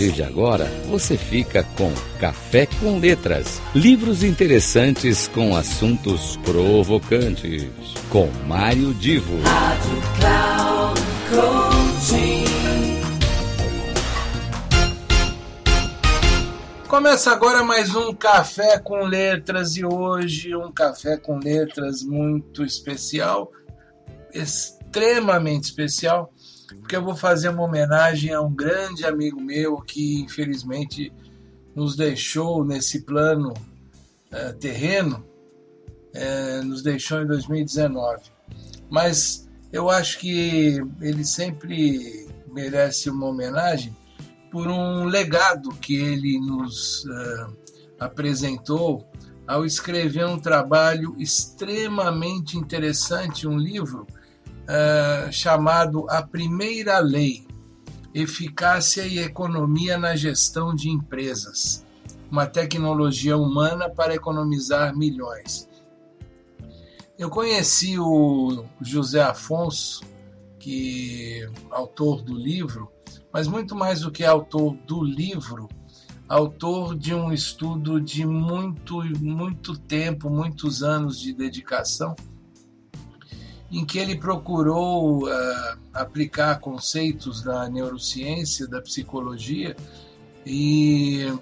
partir de agora, você fica com Café com Letras. Livros interessantes com assuntos provocantes. Com Mário Divo. Rádio Cloud Começa agora mais um Café com Letras e hoje um Café com Letras muito especial, extremamente especial porque eu vou fazer uma homenagem a um grande amigo meu que infelizmente nos deixou nesse plano uh, terreno, uh, nos deixou em 2019. Mas eu acho que ele sempre merece uma homenagem por um legado que ele nos uh, apresentou ao escrever um trabalho extremamente interessante, um livro uh, chamado A Primeira Lei: Eficácia e Economia na Gestão de Empresas uma tecnologia humana para economizar milhões. Eu conheci o José Afonso, que autor do livro, mas muito mais do que autor do livro, autor de um estudo de muito muito tempo, muitos anos de dedicação em que ele procurou uh, aplicar conceitos da neurociência, da psicologia e,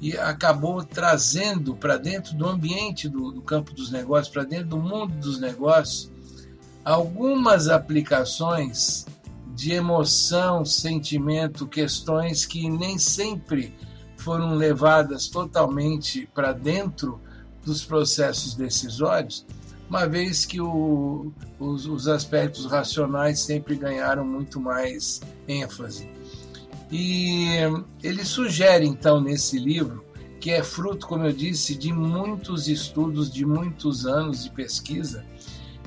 e acabou trazendo para dentro do ambiente do, do campo dos negócios, para dentro do mundo dos negócios, algumas aplicações de emoção, sentimento, questões que nem sempre foram levadas totalmente para dentro dos processos decisórios uma vez que o, os, os aspectos racionais sempre ganharam muito mais ênfase. E ele sugere, então, nesse livro, que é fruto, como eu disse, de muitos estudos, de muitos anos de pesquisa,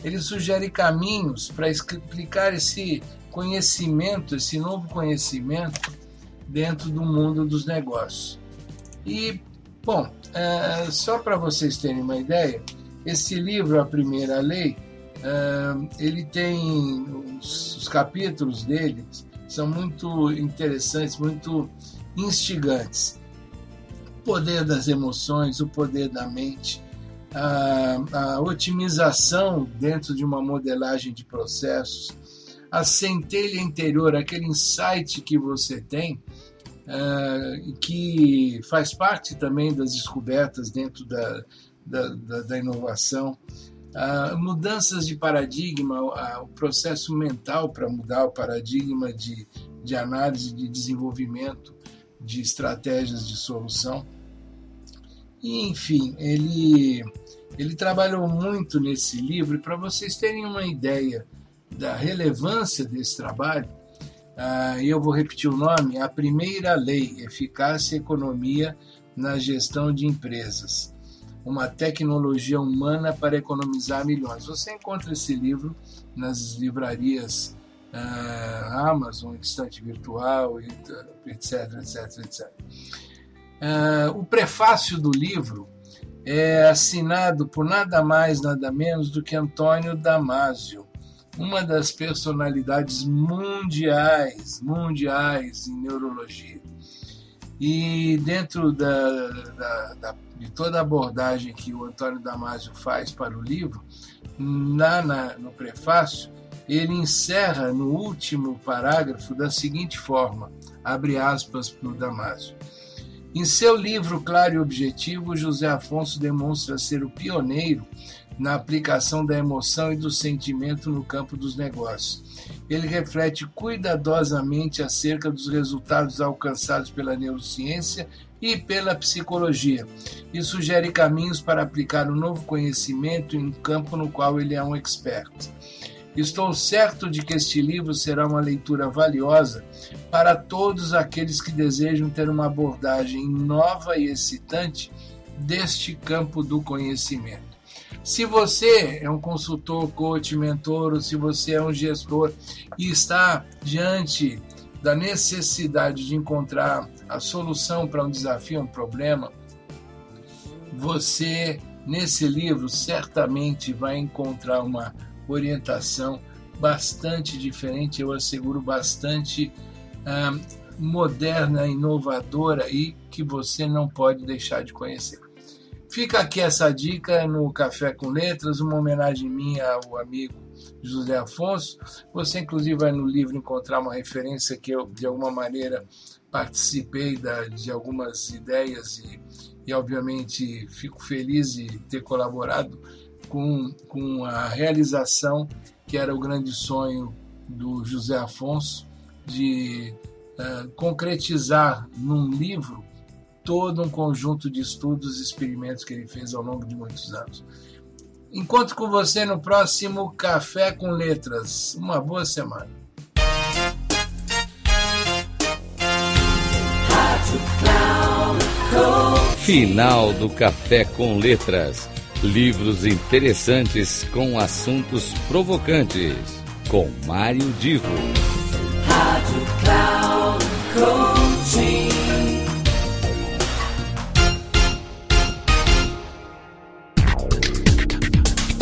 ele sugere caminhos para explicar esse conhecimento, esse novo conhecimento dentro do mundo dos negócios. E, bom, é, só para vocês terem uma ideia, esse livro, A Primeira Lei, ele tem os, os capítulos dele são muito interessantes, muito instigantes. O poder das emoções, o poder da mente, a, a otimização dentro de uma modelagem de processos, a centelha interior, aquele insight que você tem, uh, que faz parte também das descobertas dentro da, da, da, da inovação, uh, mudanças de paradigma, o processo mental para mudar o paradigma de, de análise, de desenvolvimento de estratégias de solução. E, enfim, ele, ele trabalhou muito nesse livro, e para vocês terem uma ideia da relevância desse trabalho, uh, eu vou repetir o nome: A Primeira Lei, Eficácia e Economia na Gestão de Empresas uma tecnologia humana para economizar milhões. Você encontra esse livro nas livrarias uh, Amazon, Estante Virtual, etc, etc, etc. Uh, o prefácio do livro é assinado por nada mais, nada menos do que Antônio Damasio, uma das personalidades mundiais, mundiais em neurologia. E dentro da, da, da de toda a abordagem que o Antônio Damasio faz para o livro, lá na, no prefácio, ele encerra no último parágrafo da seguinte forma, abre aspas para o Damasio. Em seu livro Claro e Objetivo, José Afonso demonstra ser o pioneiro na aplicação da emoção e do sentimento no campo dos negócios. Ele reflete cuidadosamente acerca dos resultados alcançados pela neurociência e pela psicologia, e sugere caminhos para aplicar o um novo conhecimento em um campo no qual ele é um expert. Estou certo de que este livro será uma leitura valiosa para todos aqueles que desejam ter uma abordagem nova e excitante deste campo do conhecimento. Se você é um consultor, coach, mentor, ou se você é um gestor e está diante da necessidade de encontrar a solução para um desafio, um problema, você nesse livro certamente vai encontrar uma orientação bastante diferente, eu asseguro bastante moderna, inovadora e que você não pode deixar de conhecer. Fica aqui essa dica no Café com Letras, uma homenagem minha ao amigo José Afonso. Você, inclusive, vai no livro encontrar uma referência que eu, de alguma maneira, participei da, de algumas ideias e, e, obviamente, fico feliz de ter colaborado com, com a realização que era o grande sonho do José Afonso de uh, concretizar num livro todo um conjunto de estudos e experimentos que ele fez ao longo de muitos anos. Encontro com você no próximo Café com Letras. Uma boa semana. Final do Café com Letras. Livros interessantes com assuntos provocantes. Com Mário Divo. Rádio Cloud Coaching.